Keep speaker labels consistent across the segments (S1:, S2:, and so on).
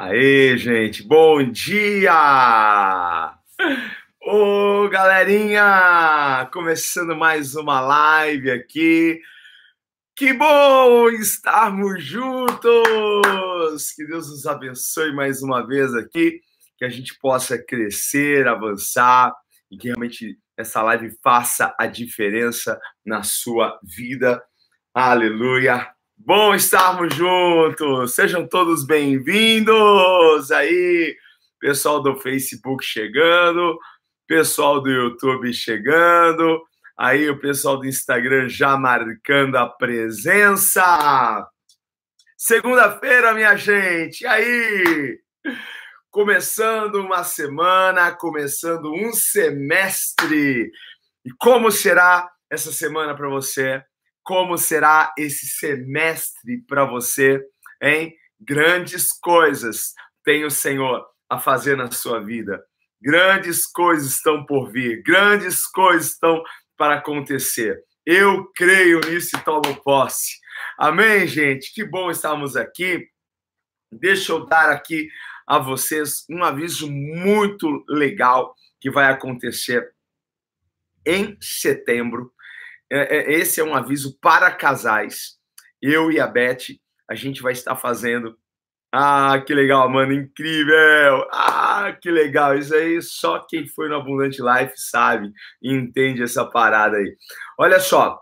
S1: Aê, gente, bom dia! Ô, galerinha! Começando mais uma live aqui. Que bom estarmos juntos! Que Deus nos abençoe mais uma vez aqui, que a gente possa crescer, avançar e que realmente essa live faça a diferença na sua vida. Aleluia! Bom estarmos juntos. Sejam todos bem-vindos. Aí, pessoal do Facebook chegando, pessoal do YouTube chegando, aí o pessoal do Instagram já marcando a presença. Segunda-feira, minha gente. E aí? Começando uma semana, começando um semestre. E como será essa semana para você? como será esse semestre para você, hein? Grandes coisas tem o Senhor a fazer na sua vida. Grandes coisas estão por vir, grandes coisas estão para acontecer. Eu creio nisso e tomo posse. Amém, gente? Que bom estarmos aqui. Deixa eu dar aqui a vocês um aviso muito legal que vai acontecer em setembro é, é, esse é um aviso para casais. Eu e a Beth, a gente vai estar fazendo. Ah, que legal, mano, incrível! Ah, que legal! Isso aí só quem foi no Abundante Life sabe e entende essa parada aí. Olha só,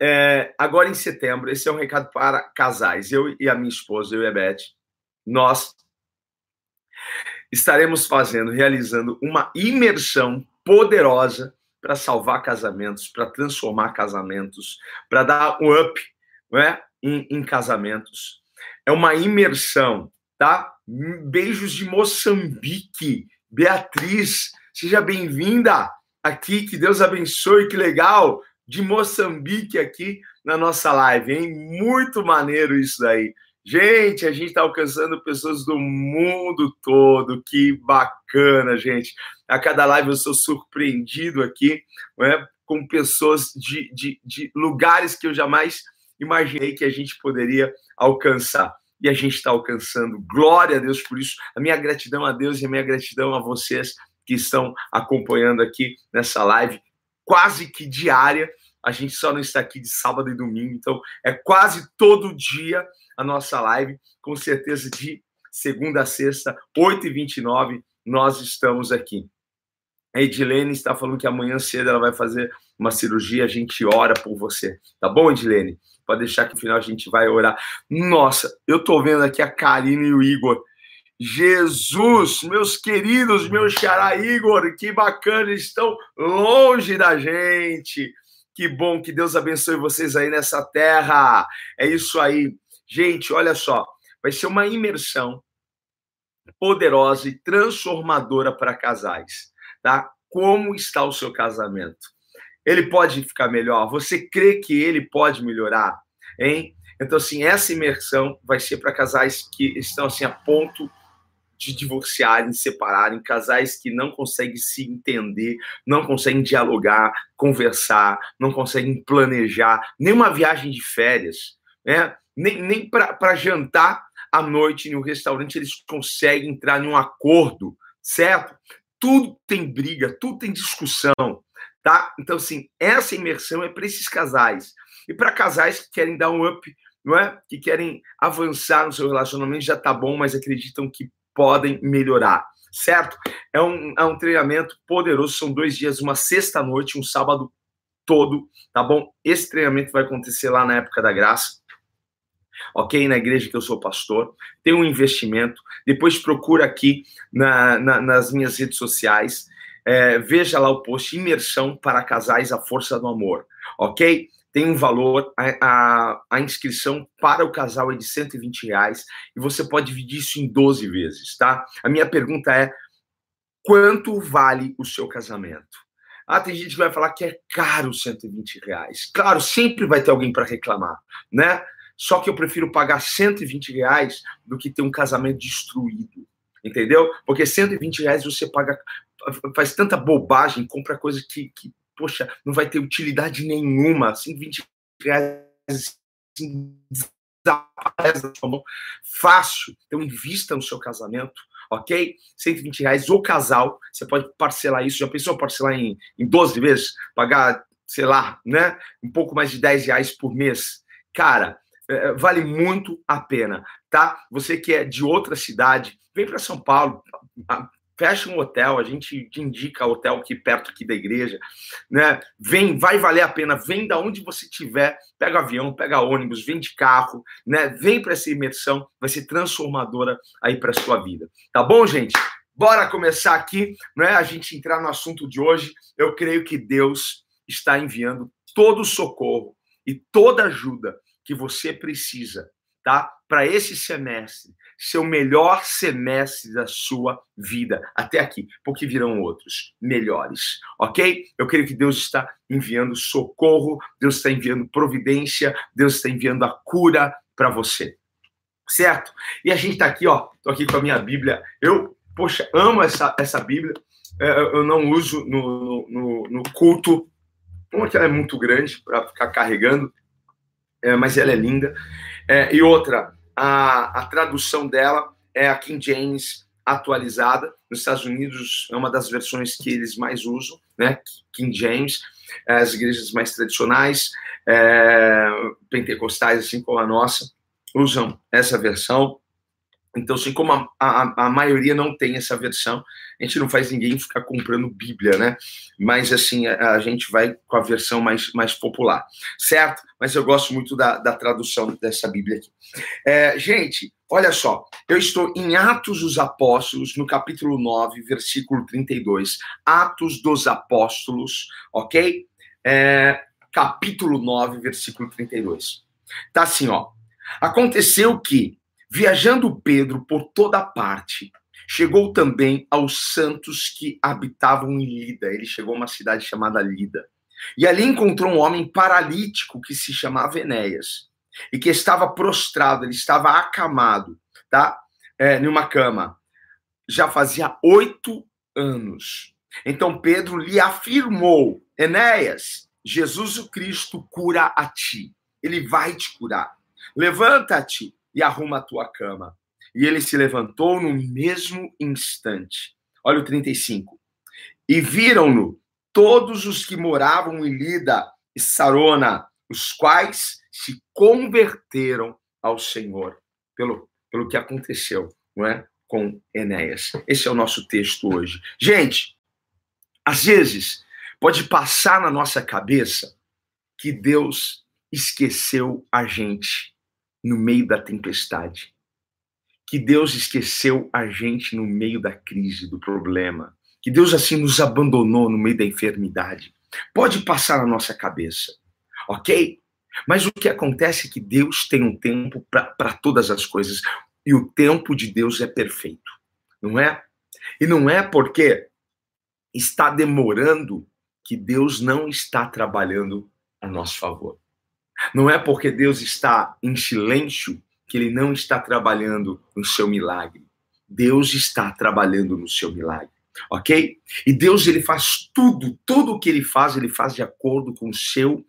S1: é, agora em setembro, esse é um recado para casais. Eu e a minha esposa, eu e a Beth, nós estaremos fazendo, realizando uma imersão poderosa para salvar casamentos, para transformar casamentos, para dar um up né, em, em casamentos. É uma imersão, tá? Beijos de Moçambique. Beatriz, seja bem-vinda aqui, que Deus abençoe, que legal, de Moçambique aqui na nossa live, hein? Muito maneiro isso daí. Gente, a gente está alcançando pessoas do mundo todo, que bacana, gente. A cada live eu sou surpreendido aqui né, com pessoas de, de, de lugares que eu jamais imaginei que a gente poderia alcançar. E a gente está alcançando. Glória a Deus por isso. A minha gratidão a Deus e a minha gratidão a vocês que estão acompanhando aqui nessa live, quase que diária. A gente só não está aqui de sábado e domingo, então é quase todo dia a nossa live, com certeza de segunda a sexta, 8h29, nós estamos aqui. A Edilene está falando que amanhã cedo ela vai fazer uma cirurgia, a gente ora por você. Tá bom, Edilene? Pode deixar que no final a gente vai orar. Nossa, eu tô vendo aqui a Karine e o Igor. Jesus, meus queridos, meu xará Igor, que bacana, estão longe da gente. Que bom, que Deus abençoe vocês aí nessa terra. É isso aí. Gente, olha só, vai ser uma imersão poderosa e transformadora para casais, tá? Como está o seu casamento? Ele pode ficar melhor? Você crê que ele pode melhorar? Hein? Então, assim, essa imersão vai ser para casais que estão assim a ponto de divorciarem, separarem, casais que não conseguem se entender, não conseguem dialogar, conversar, não conseguem planejar, nem uma viagem de férias, né? Nem, nem para jantar à noite em um restaurante eles conseguem entrar em um acordo, certo? Tudo tem briga, tudo tem discussão, tá? Então, assim, essa imersão é para esses casais. E para casais que querem dar um up, não é? Que querem avançar no seu relacionamento, já tá bom, mas acreditam que podem melhorar, certo? É um, é um treinamento poderoso, são dois dias, uma sexta-noite, um sábado todo, tá bom? Esse treinamento vai acontecer lá na época da graça ok? Na igreja que eu sou pastor, tem um investimento. Depois procura aqui na, na, nas minhas redes sociais, é, veja lá o post Imersão para Casais a Força do Amor, ok? Tem um valor, a, a, a, inscrição para o casal é de 120 reais e você pode dividir isso em 12 vezes, tá? A minha pergunta é: quanto vale o seu casamento? Ah, tem gente que vai falar que é caro 120 reais. Claro, sempre vai ter alguém para reclamar, né? Só que eu prefiro pagar 120 reais do que ter um casamento destruído. Entendeu? Porque 120 reais você paga, faz tanta bobagem, compra coisa que, que poxa, não vai ter utilidade nenhuma. 120 reais assim, desaparece da sua mão fácil. Então, invista no seu casamento, ok? 120 reais o casal, você pode parcelar isso. Já pensou parcelar em, em 12 vezes? Pagar, sei lá, né? Um pouco mais de 10 reais por mês. Cara, vale muito a pena, tá? Você que é de outra cidade, vem para São Paulo, fecha um hotel, a gente te indica hotel aqui perto aqui da igreja, né? Vem, vai valer a pena, vem da onde você estiver, pega avião, pega ônibus, vem de carro, né? Vem para essa imersão, vai ser transformadora aí para sua vida. Tá bom, gente? Bora começar aqui, né? A gente entrar no assunto de hoje. Eu creio que Deus está enviando todo o socorro e toda ajuda que você precisa, tá? Para esse semestre ser o melhor semestre da sua vida até aqui, porque virão outros melhores, ok? Eu creio que Deus está enviando socorro, Deus está enviando providência, Deus está enviando a cura para você, certo? E a gente está aqui, ó, tô aqui com a minha Bíblia. Eu, poxa, amo essa, essa Bíblia. É, eu não uso no, no, no culto, uma que ela é muito grande para ficar carregando, é, mas ela é linda. É, e outra, a, a tradução dela é a King James atualizada. Nos Estados Unidos é uma das versões que eles mais usam, né? King James. As igrejas mais tradicionais, é, pentecostais, assim como a nossa, usam essa versão. Então, assim como a, a, a, maioria não tem essa versão, a gente não faz ninguém ficar comprando Bíblia, né? Mas, assim, a, a gente vai com a versão mais, mais popular, certo? Mas eu gosto muito da, da tradução dessa Bíblia aqui. É, gente, olha só, eu estou em Atos dos Apóstolos, no capítulo 9, versículo 32. Atos dos Apóstolos, ok? É, capítulo 9, versículo 32. Tá assim, ó. Aconteceu que Viajando Pedro por toda parte, chegou também aos santos que habitavam em Lida. Ele chegou a uma cidade chamada Lida. E ali encontrou um homem paralítico que se chamava Enéas e que estava prostrado, ele estava acamado, tá? É, numa cama. Já fazia oito anos. Então Pedro lhe afirmou: Enéas, Jesus o Cristo cura a ti. Ele vai te curar. Levanta-te e arruma a tua cama. E ele se levantou no mesmo instante. Olha o 35. E viram-no todos os que moravam em Lida e Sarona, os quais se converteram ao Senhor pelo, pelo que aconteceu, não é? Com Enéas. Esse é o nosso texto hoje. Gente, às vezes pode passar na nossa cabeça que Deus esqueceu a gente no meio da tempestade. Que Deus esqueceu a gente no meio da crise, do problema. Que Deus assim nos abandonou no meio da enfermidade. Pode passar na nossa cabeça, ok? Mas o que acontece é que Deus tem um tempo para todas as coisas. E o tempo de Deus é perfeito, não é? E não é porque está demorando que Deus não está trabalhando a nosso favor. Não é porque Deus está em silêncio que ele não está trabalhando no seu milagre. Deus está trabalhando no seu milagre, ok? E Deus ele faz tudo, tudo o que ele faz, ele faz de acordo com o seu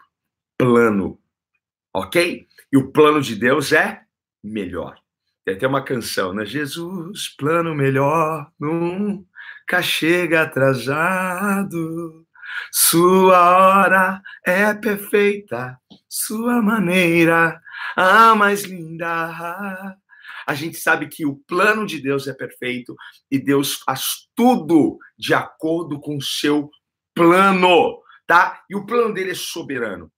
S1: plano, ok? E o plano de Deus é melhor. Tem até uma canção, né? Jesus, plano melhor, nunca chega atrasado. Sua hora é perfeita, sua maneira a mais linda. A gente sabe que o plano de Deus é perfeito e Deus faz tudo de acordo com o seu plano, tá? E o plano dele é soberano.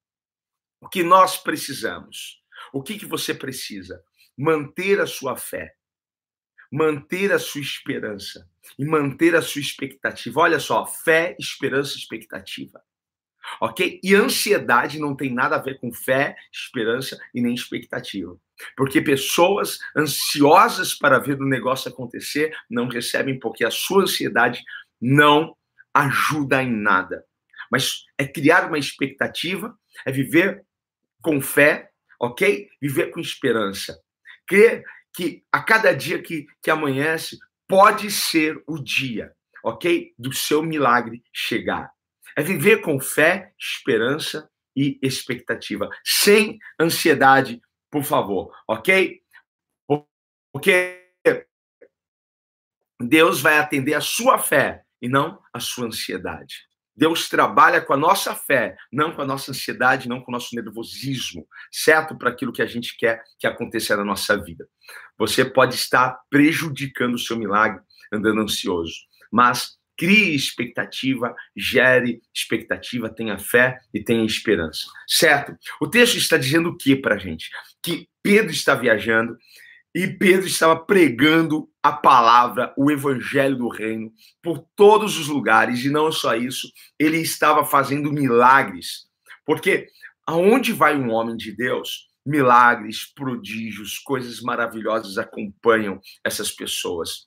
S1: O que nós precisamos? O que, que você precisa? Manter a sua fé, manter a sua esperança e manter a sua expectativa. Olha só, fé, esperança, expectativa. Ok? E ansiedade não tem nada a ver com fé, esperança e nem expectativa. Porque pessoas ansiosas para ver o negócio acontecer não recebem, porque a sua ansiedade não ajuda em nada. Mas é criar uma expectativa, é viver com fé, ok? Viver com esperança. Crer que a cada dia que, que amanhece pode ser o dia, ok? Do seu milagre chegar. É viver com fé, esperança e expectativa. Sem ansiedade, por favor, ok? Porque Deus vai atender a sua fé e não a sua ansiedade. Deus trabalha com a nossa fé, não com a nossa ansiedade, não com o nosso nervosismo, certo? Para aquilo que a gente quer que aconteça na nossa vida. Você pode estar prejudicando o seu milagre andando ansioso, mas crie expectativa, gere expectativa, tenha fé e tenha esperança, certo? O texto está dizendo o que para a gente? Que Pedro está viajando e Pedro estava pregando a palavra, o evangelho do reino, por todos os lugares. E não só isso, ele estava fazendo milagres. Porque aonde vai um homem de Deus, milagres, prodígios, coisas maravilhosas acompanham essas pessoas.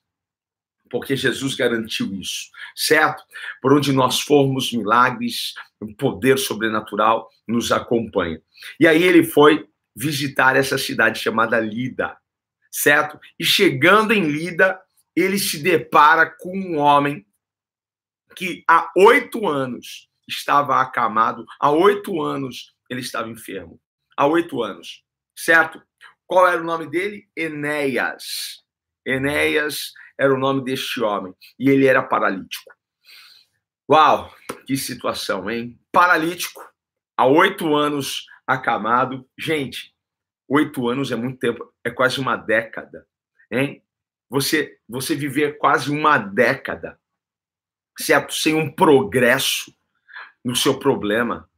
S1: Porque Jesus garantiu isso, certo? Por onde nós formos, milagres, poder sobrenatural nos acompanha. E aí ele foi visitar essa cidade chamada Lida certo? E chegando em Lida, ele se depara com um homem que há oito anos estava acamado, há oito anos ele estava enfermo. Há oito anos, certo? Qual era o nome dele? Enéas. Enéas era o nome deste homem e ele era paralítico. Uau, que situação, hein? Paralítico, há oito anos acamado. Gente, Oito anos é muito tempo, é quase uma década, hein? Você, você viver quase uma década, certo? Sem um progresso no seu problema,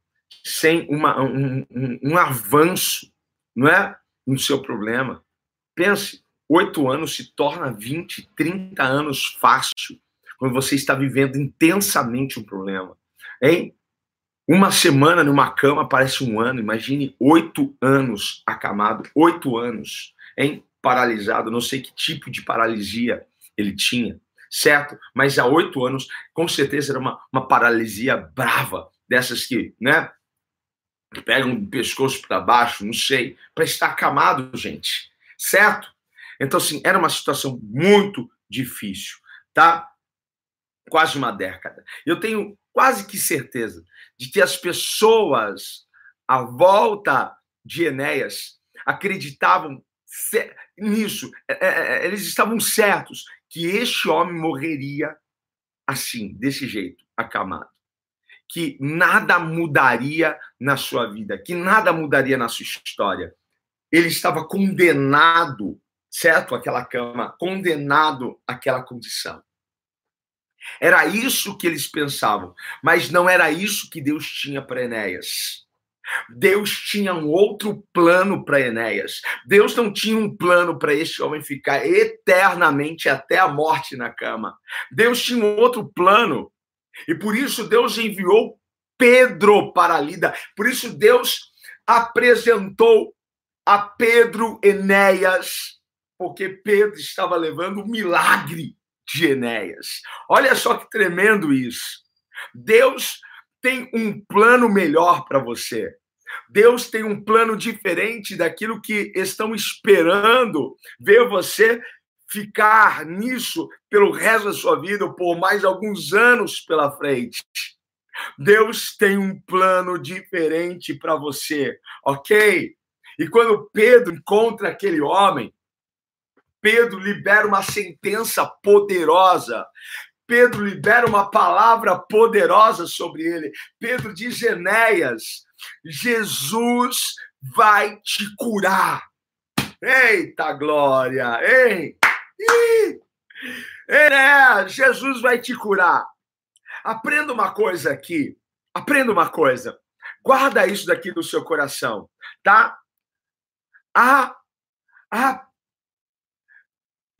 S1: sem uma, um, um, um avanço, não é? No seu problema. Pense, oito anos se torna 20, 30 anos fácil, quando você está vivendo intensamente um problema, hein? Uma semana numa cama parece um ano. Imagine oito anos acamado, oito anos, hein? Paralisado. Não sei que tipo de paralisia ele tinha, certo? Mas há oito anos, com certeza era uma, uma paralisia brava, dessas que, né? Pegam o pescoço para baixo, não sei, para estar acamado, gente, certo? Então, assim, era uma situação muito difícil, tá? Quase uma década. Eu tenho quase que certeza de que as pessoas à volta de Enéas acreditavam nisso, é, é, é, eles estavam certos que este homem morreria assim, desse jeito, acamado. Que nada mudaria na sua vida, que nada mudaria na sua história. Ele estava condenado, certo? Aquela cama, condenado àquela condição. Era isso que eles pensavam, mas não era isso que Deus tinha para Enéas. Deus tinha um outro plano para Enéas. Deus não tinha um plano para este homem ficar eternamente até a morte na cama. Deus tinha um outro plano. E por isso Deus enviou Pedro para Lida. Por isso Deus apresentou a Pedro Enéas, porque Pedro estava levando um milagre de Enéas. Olha só que tremendo isso. Deus tem um plano melhor para você. Deus tem um plano diferente daquilo que estão esperando ver você ficar nisso pelo resto da sua vida ou por mais alguns anos pela frente. Deus tem um plano diferente para você, ok? E quando Pedro encontra aquele homem, Pedro libera uma sentença poderosa. Pedro libera uma palavra poderosa sobre ele. Pedro diz: Enéas, Jesus vai te curar. Eita glória, hein? Enéas, Jesus vai te curar. Aprenda uma coisa aqui. Aprenda uma coisa. Guarda isso daqui no seu coração, tá? A, a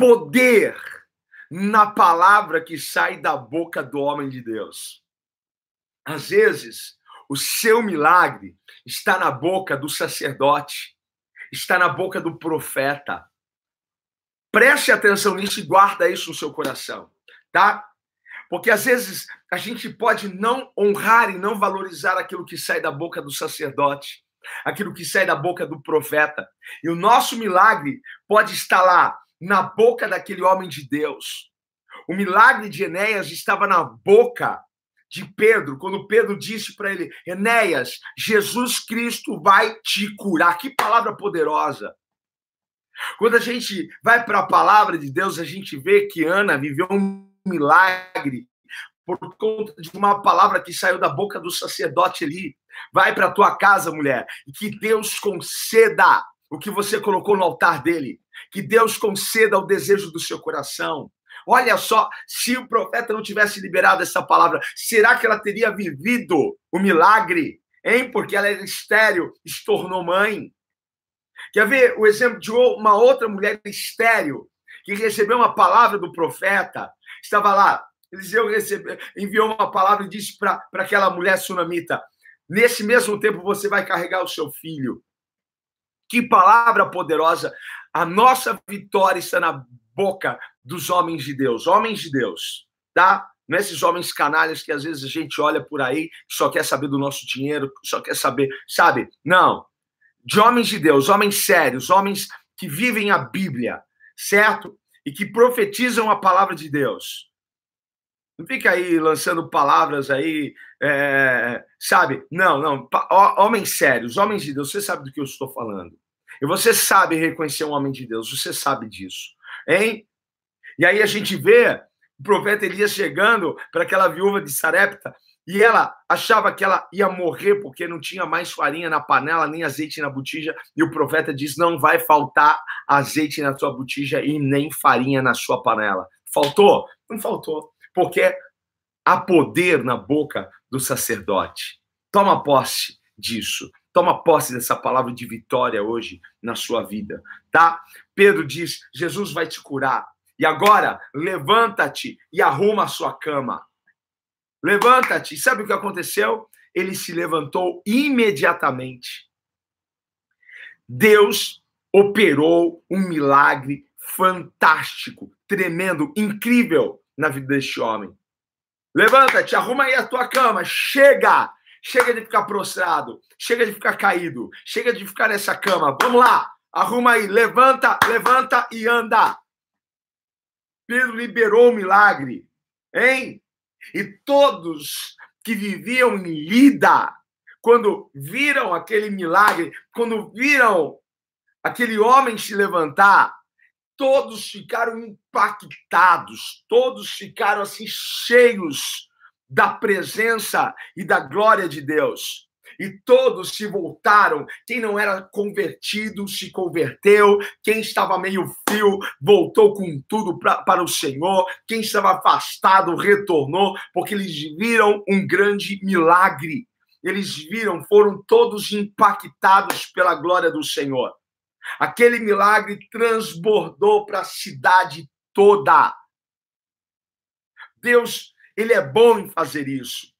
S1: poder na palavra que sai da boca do homem de Deus. Às vezes, o seu milagre está na boca do sacerdote, está na boca do profeta. Preste atenção nisso e guarda isso no seu coração, tá? Porque às vezes a gente pode não honrar e não valorizar aquilo que sai da boca do sacerdote, aquilo que sai da boca do profeta. E o nosso milagre pode estar lá na boca daquele homem de Deus. O milagre de Enéas estava na boca de Pedro, quando Pedro disse para ele: Enéas, Jesus Cristo vai te curar. Que palavra poderosa! Quando a gente vai para a palavra de Deus, a gente vê que Ana viveu um milagre por conta de uma palavra que saiu da boca do sacerdote ali. Vai para tua casa, mulher, e que Deus conceda o que você colocou no altar dele. Que Deus conceda o desejo do seu coração. Olha só, se o profeta não tivesse liberado essa palavra, será que ela teria vivido o milagre? Hein? Porque ela era estéreo, se tornou mãe. Quer ver o exemplo de uma outra mulher estéreo que recebeu uma palavra do profeta? Estava lá, Eliseu recebeu, enviou uma palavra e disse para aquela mulher sunamita: Nesse mesmo tempo você vai carregar o seu filho. Que palavra poderosa! A nossa vitória está na boca dos homens de Deus, homens de Deus, tá? Não é esses homens canalhas que às vezes a gente olha por aí, só quer saber do nosso dinheiro, só quer saber, sabe? Não. De homens de Deus, homens sérios, homens que vivem a Bíblia, certo? E que profetizam a palavra de Deus. Não fica aí lançando palavras aí, é, sabe? Não, não. Homens sérios, homens de Deus, você sabe do que eu estou falando. E você sabe reconhecer um homem de Deus, você sabe disso. Hein? E aí a gente vê o profeta Elias chegando para aquela viúva de Sarepta e ela achava que ela ia morrer porque não tinha mais farinha na panela, nem azeite na botija. E o profeta diz: Não vai faltar azeite na sua botija e nem farinha na sua panela. Faltou? Não faltou. Porque há poder na boca do sacerdote. Toma posse disso. Toma posse dessa palavra de vitória hoje na sua vida, tá? Pedro diz: Jesus vai te curar. E agora, levanta-te e arruma a sua cama. Levanta-te. Sabe o que aconteceu? Ele se levantou imediatamente. Deus operou um milagre fantástico, tremendo, incrível na vida deste homem. Levanta-te, arruma aí a tua cama, chega! Chega de ficar prostrado, chega de ficar caído, chega de ficar nessa cama. Vamos lá, arruma aí, levanta, levanta e anda. Pedro liberou o milagre, hein? E todos que viviam em Lida, quando viram aquele milagre, quando viram aquele homem se levantar, todos ficaram impactados, todos ficaram assim cheios da presença e da glória de Deus e todos se voltaram. Quem não era convertido se converteu, quem estava meio frio voltou com tudo pra, para o Senhor, quem estava afastado retornou, porque eles viram um grande milagre. Eles viram, foram todos impactados pela glória do Senhor. Aquele milagre transbordou para a cidade toda. Deus, ele é bom em fazer isso.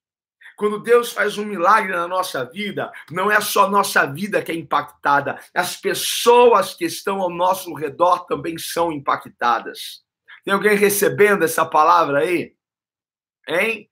S1: Quando Deus faz um milagre na nossa vida, não é só nossa vida que é impactada, as pessoas que estão ao nosso redor também são impactadas. Tem alguém recebendo essa palavra aí? Hein?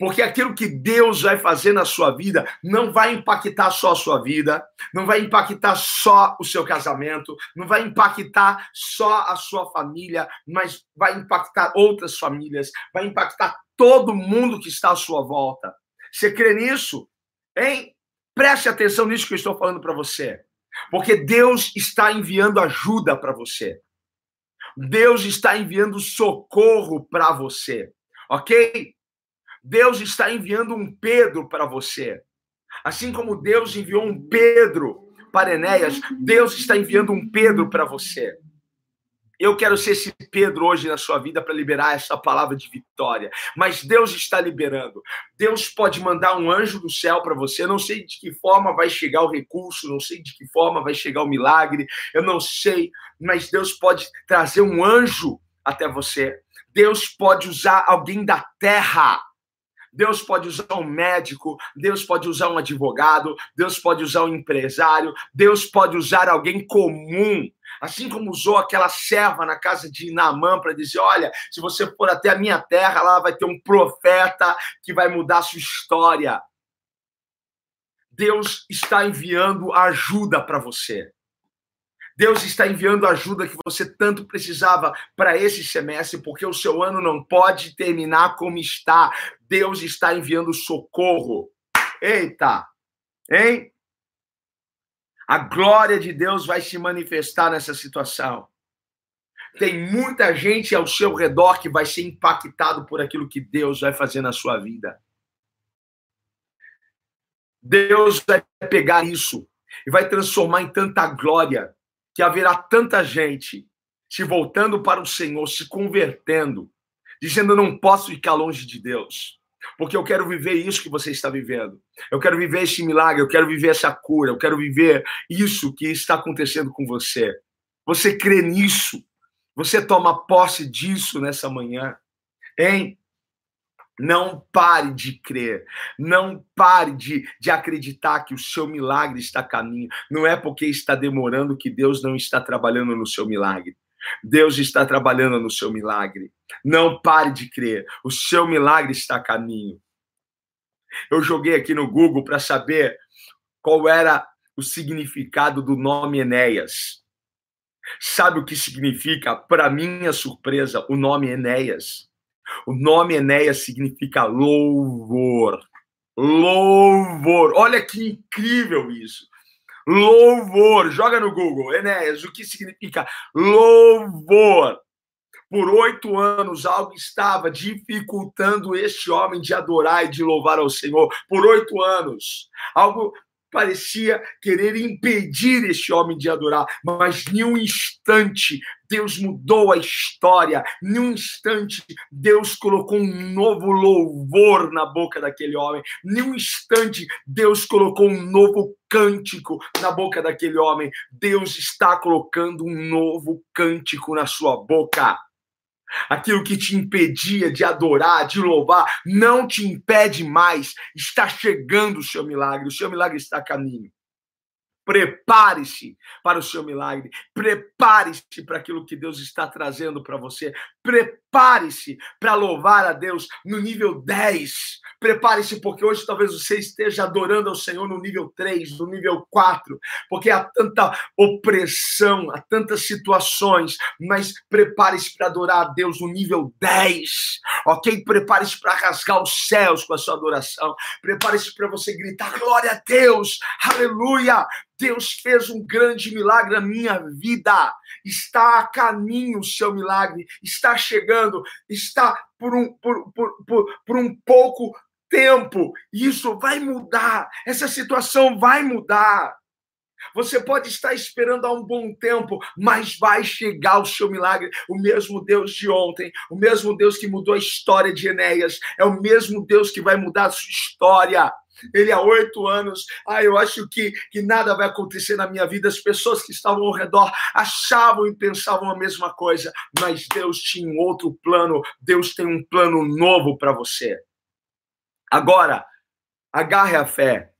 S1: Porque aquilo que Deus vai fazer na sua vida não vai impactar só a sua vida, não vai impactar só o seu casamento, não vai impactar só a sua família, mas vai impactar outras famílias, vai impactar todo mundo que está à sua volta. Você crê nisso? Hein? Preste atenção nisso que eu estou falando para você. Porque Deus está enviando ajuda para você. Deus está enviando socorro para você. Ok? Deus está enviando um Pedro para você. Assim como Deus enviou um Pedro para Enéas, Deus está enviando um Pedro para você. Eu quero ser esse Pedro hoje na sua vida para liberar essa palavra de vitória. Mas Deus está liberando. Deus pode mandar um anjo do céu para você. Eu não sei de que forma vai chegar o recurso, não sei de que forma vai chegar o milagre. Eu não sei, mas Deus pode trazer um anjo até você. Deus pode usar alguém da terra Deus pode usar um médico, Deus pode usar um advogado, Deus pode usar um empresário, Deus pode usar alguém comum. Assim como usou aquela serva na casa de Naamã para dizer: Olha, se você for até a minha terra, lá vai ter um profeta que vai mudar a sua história. Deus está enviando ajuda para você. Deus está enviando a ajuda que você tanto precisava para esse semestre, porque o seu ano não pode terminar como está. Deus está enviando socorro. Eita! Hein? A glória de Deus vai se manifestar nessa situação. Tem muita gente ao seu redor que vai ser impactado por aquilo que Deus vai fazer na sua vida. Deus vai pegar isso e vai transformar em tanta glória que haverá tanta gente se voltando para o Senhor, se convertendo, dizendo: não posso ficar longe de Deus, porque eu quero viver isso que você está vivendo. Eu quero viver esse milagre, eu quero viver essa cura, eu quero viver isso que está acontecendo com você. Você crê nisso? Você toma posse disso nessa manhã? Hein? Não pare de crer, não pare de, de acreditar que o seu milagre está a caminho. Não é porque está demorando que Deus não está trabalhando no seu milagre. Deus está trabalhando no seu milagre. Não pare de crer, o seu milagre está a caminho. Eu joguei aqui no Google para saber qual era o significado do nome Enéas. Sabe o que significa, para minha surpresa, o nome Enéas? O nome Enéas significa louvor. Louvor. Olha que incrível isso. Louvor. Joga no Google, Enéas, o que significa louvor? Por oito anos, algo estava dificultando este homem de adorar e de louvar ao Senhor. Por oito anos. Algo parecia querer impedir este homem de adorar, mas em um instante Deus mudou a história, em um instante Deus colocou um novo louvor na boca daquele homem, em um instante Deus colocou um novo cântico na boca daquele homem. Deus está colocando um novo cântico na sua boca. Aquilo que te impedia de adorar, de louvar, não te impede mais. Está chegando o seu milagre, o seu milagre está a caminho. Prepare-se para o seu milagre. Prepare-se para aquilo que Deus está trazendo para você. Prepare-se para louvar a Deus no nível 10. Prepare-se, porque hoje talvez você esteja adorando ao Senhor no nível 3, no nível 4, porque há tanta opressão, há tantas situações, mas prepare-se para adorar a Deus no nível 10, ok? Prepare-se para rasgar os céus com a sua adoração. Prepare-se para você gritar: glória a Deus, aleluia. Deus fez um grande milagre na minha vida. Está a caminho o seu milagre, está chegando, está por um, por, por, por, por um pouco tempo. Isso vai mudar, essa situação vai mudar. Você pode estar esperando há um bom tempo, mas vai chegar o seu milagre. O mesmo Deus de ontem, o mesmo Deus que mudou a história de Enéas, é o mesmo Deus que vai mudar a sua história ele há oito anos. Ah, eu acho que, que nada vai acontecer na minha vida. As pessoas que estavam ao redor achavam e pensavam a mesma coisa, mas Deus tinha um outro plano. Deus tem um plano novo para você. Agora, agarre a fé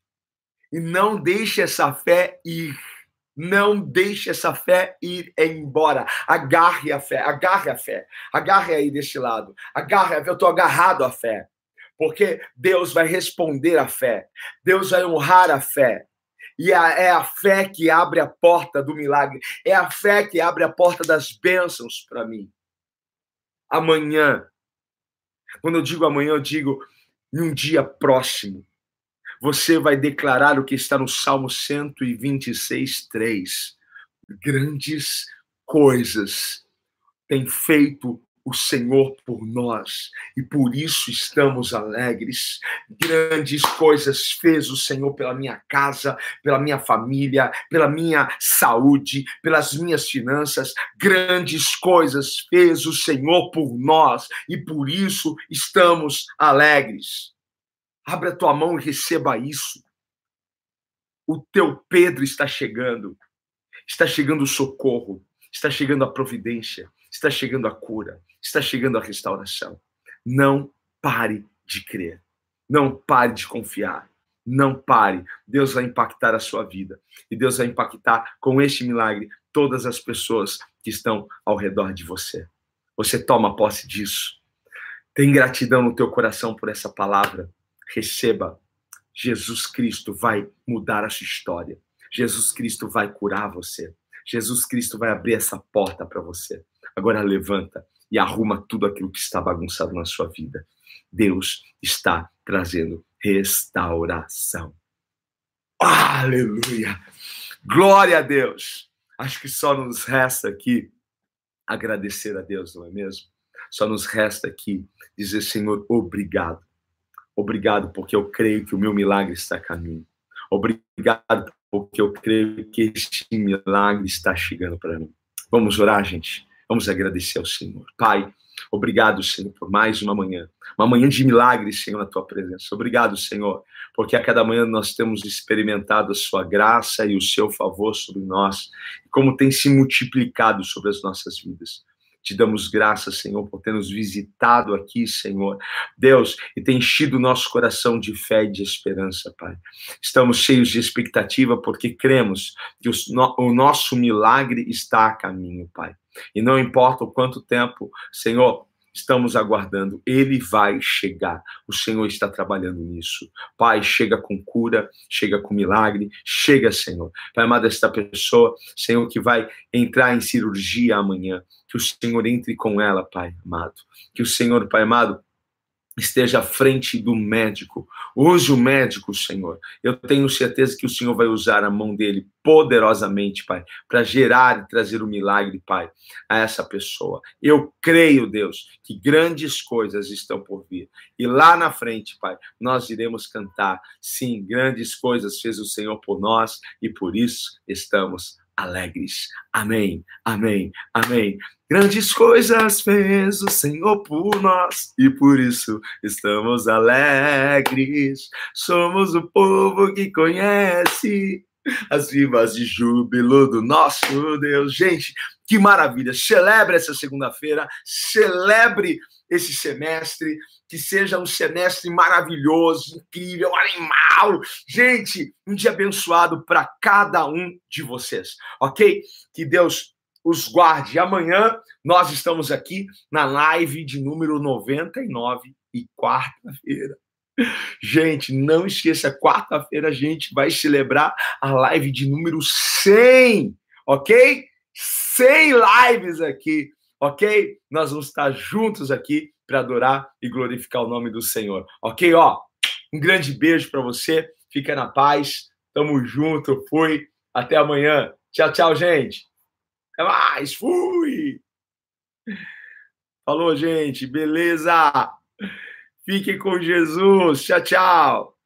S1: e não deixe essa fé ir. Não deixe essa fé ir embora. Agarre a fé, agarre a fé. Agarre aí deste lado. Agarre a fé. Eu estou agarrado à fé porque Deus vai responder à fé, Deus vai honrar a fé. E é a fé que abre a porta do milagre, é a fé que abre a porta das bênçãos para mim. Amanhã, quando eu digo amanhã, eu digo em um dia próximo, você vai declarar o que está no Salmo 126, 3. Grandes coisas tem feito o Senhor por nós e por isso estamos alegres. Grandes coisas fez o Senhor pela minha casa, pela minha família, pela minha saúde, pelas minhas finanças. Grandes coisas fez o Senhor por nós e por isso estamos alegres. Abra a tua mão e receba isso. O teu Pedro está chegando. Está chegando o socorro, está chegando a providência, está chegando a cura está chegando a restauração. Não pare de crer. Não pare de confiar. Não pare. Deus vai impactar a sua vida. E Deus vai impactar com este milagre todas as pessoas que estão ao redor de você. Você toma posse disso. Tem gratidão no teu coração por essa palavra. Receba. Jesus Cristo vai mudar a sua história. Jesus Cristo vai curar você. Jesus Cristo vai abrir essa porta para você. Agora levanta e arruma tudo aquilo que está bagunçado na sua vida. Deus está trazendo restauração. Aleluia! Glória a Deus! Acho que só nos resta aqui agradecer a Deus, não é mesmo? Só nos resta aqui dizer, Senhor, obrigado. Obrigado porque eu creio que o meu milagre está a caminho. Obrigado porque eu creio que este milagre está chegando para mim. Vamos orar, gente? Vamos agradecer ao Senhor. Pai, obrigado, Senhor, por mais uma manhã. Uma manhã de milagres, Senhor, na tua presença. Obrigado, Senhor, porque a cada manhã nós temos experimentado a sua graça e o seu favor sobre nós, como tem se multiplicado sobre as nossas vidas. Te damos graças, Senhor, por ter nos visitado aqui, Senhor. Deus, e tem enchido o nosso coração de fé e de esperança, Pai. Estamos cheios de expectativa porque cremos que o nosso milagre está a caminho, Pai. E não importa o quanto tempo, Senhor, estamos aguardando. Ele vai chegar. O Senhor está trabalhando nisso. Pai, chega com cura, chega com milagre, chega, Senhor. Pai amado, esta pessoa, Senhor, que vai entrar em cirurgia amanhã, que o Senhor entre com ela, Pai amado. Que o Senhor, Pai amado, esteja à frente do médico. Use o médico, Senhor. Eu tenho certeza que o Senhor vai usar a mão dele poderosamente, Pai, para gerar e trazer o um milagre, Pai, a essa pessoa. Eu creio, Deus, que grandes coisas estão por vir. E lá na frente, Pai, nós iremos cantar. Sim, grandes coisas fez o Senhor por nós e por isso estamos alegres. Amém, amém, amém. Grandes coisas fez o Senhor por nós e por isso estamos alegres. Somos o povo que conhece as vivas de júbilo do nosso Deus. Gente, que maravilha! Celebre essa segunda-feira, celebre esse semestre, que seja um semestre maravilhoso, incrível, animal. Gente, um dia abençoado para cada um de vocês, ok? Que Deus os guarde. Amanhã nós estamos aqui na live de número 99 e quarta-feira. Gente, não esqueça, quarta-feira a gente vai celebrar a live de número 100, ok? 100 lives aqui, ok? Nós vamos estar juntos aqui para adorar e glorificar o nome do Senhor, ok? Ó, um grande beijo para você, fica na paz, tamo junto, fui, até amanhã. Tchau, tchau, gente. Até mais, fui! Falou, gente, beleza? Fiquem com Jesus. Tchau, tchau.